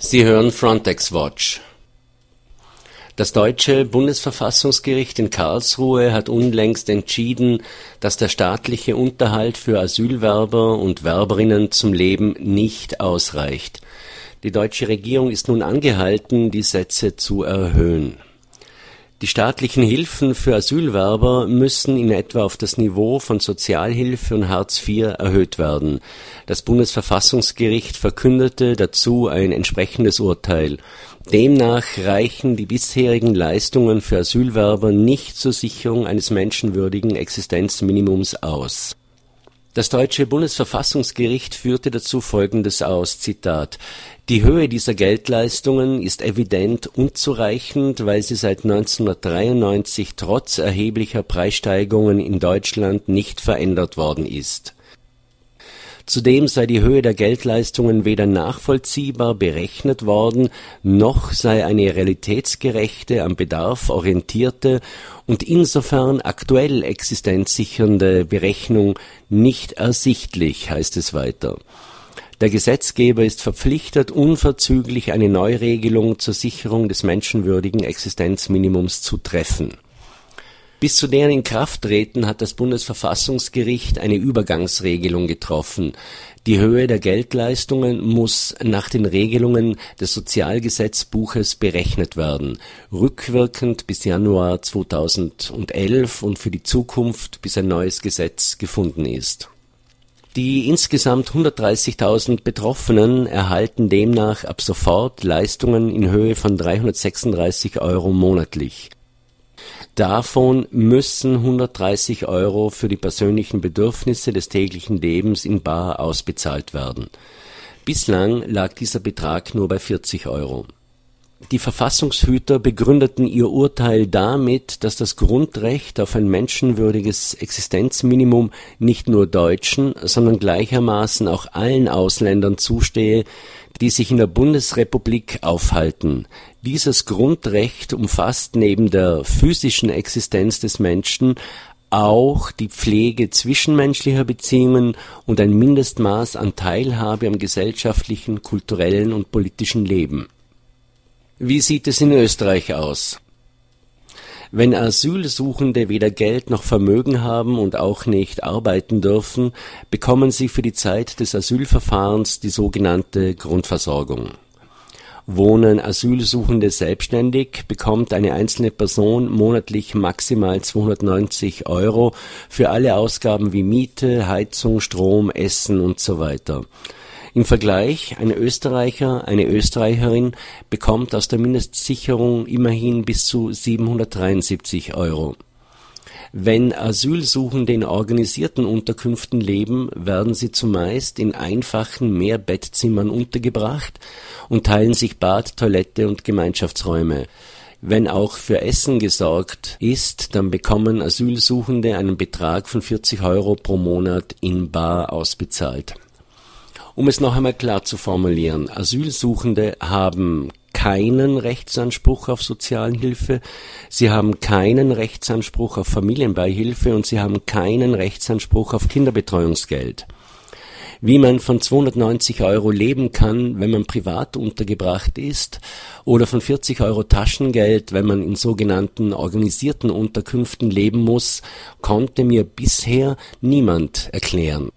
Sie hören Frontex Watch. Das deutsche Bundesverfassungsgericht in Karlsruhe hat unlängst entschieden, dass der staatliche Unterhalt für Asylwerber und Werberinnen zum Leben nicht ausreicht. Die deutsche Regierung ist nun angehalten, die Sätze zu erhöhen die staatlichen Hilfen für Asylwerber müssen in etwa auf das Niveau von Sozialhilfe und Hartz IV erhöht werden. Das Bundesverfassungsgericht verkündete dazu ein entsprechendes Urteil. Demnach reichen die bisherigen Leistungen für Asylwerber nicht zur Sicherung eines menschenwürdigen Existenzminimums aus das deutsche Bundesverfassungsgericht führte dazu Folgendes aus, Zitat: Die Höhe dieser Geldleistungen ist evident unzureichend, weil sie seit 1993 trotz erheblicher Preissteigerungen in Deutschland nicht verändert worden ist Zudem sei die Höhe der Geldleistungen weder nachvollziehbar berechnet worden, noch sei eine realitätsgerechte, am Bedarf orientierte und insofern aktuell existenzsichernde Berechnung nicht ersichtlich, heißt es weiter. Der Gesetzgeber ist verpflichtet, unverzüglich eine Neuregelung zur Sicherung des menschenwürdigen Existenzminimums zu treffen bis zu deren Inkrafttreten hat das Bundesverfassungsgericht eine Übergangsregelung getroffen. Die Höhe der Geldleistungen muss nach den Regelungen des Sozialgesetzbuches berechnet werden, rückwirkend bis Januar 2011 und für die Zukunft, bis ein neues Gesetz gefunden ist. Die insgesamt 130.000 Betroffenen erhalten demnach ab sofort Leistungen in Höhe von 336 Euro monatlich Davon müssen 130 Euro für die persönlichen Bedürfnisse des täglichen Lebens in bar ausbezahlt werden. Bislang lag dieser Betrag nur bei 40 Euro. Die Verfassungshüter begründeten ihr Urteil damit, dass das Grundrecht auf ein menschenwürdiges Existenzminimum nicht nur Deutschen, sondern gleichermaßen auch allen Ausländern zustehe, die sich in der Bundesrepublik aufhalten. Dieses Grundrecht umfasst neben der physischen Existenz des Menschen auch die Pflege zwischenmenschlicher Beziehungen und ein Mindestmaß an Teilhabe am gesellschaftlichen, kulturellen und politischen Leben. Wie sieht es in Österreich aus? Wenn Asylsuchende weder Geld noch Vermögen haben und auch nicht arbeiten dürfen, bekommen sie für die Zeit des Asylverfahrens die sogenannte Grundversorgung. Wohnen Asylsuchende selbstständig, bekommt eine einzelne Person monatlich maximal 290 Euro für alle Ausgaben wie Miete, Heizung, Strom, Essen und so weiter. Im Vergleich, ein Österreicher, eine Österreicherin bekommt aus der Mindestsicherung immerhin bis zu 773 Euro. Wenn Asylsuchende in organisierten Unterkünften leben, werden sie zumeist in einfachen Mehrbettzimmern untergebracht und teilen sich Bad, Toilette und Gemeinschaftsräume. Wenn auch für Essen gesorgt ist, dann bekommen Asylsuchende einen Betrag von 40 Euro pro Monat in bar ausbezahlt um es noch einmal klar zu formulieren, Asylsuchende haben keinen Rechtsanspruch auf Sozialhilfe, sie haben keinen Rechtsanspruch auf Familienbeihilfe und sie haben keinen Rechtsanspruch auf Kinderbetreuungsgeld. Wie man von 290 Euro leben kann, wenn man privat untergebracht ist, oder von 40 Euro Taschengeld, wenn man in sogenannten organisierten Unterkünften leben muss, konnte mir bisher niemand erklären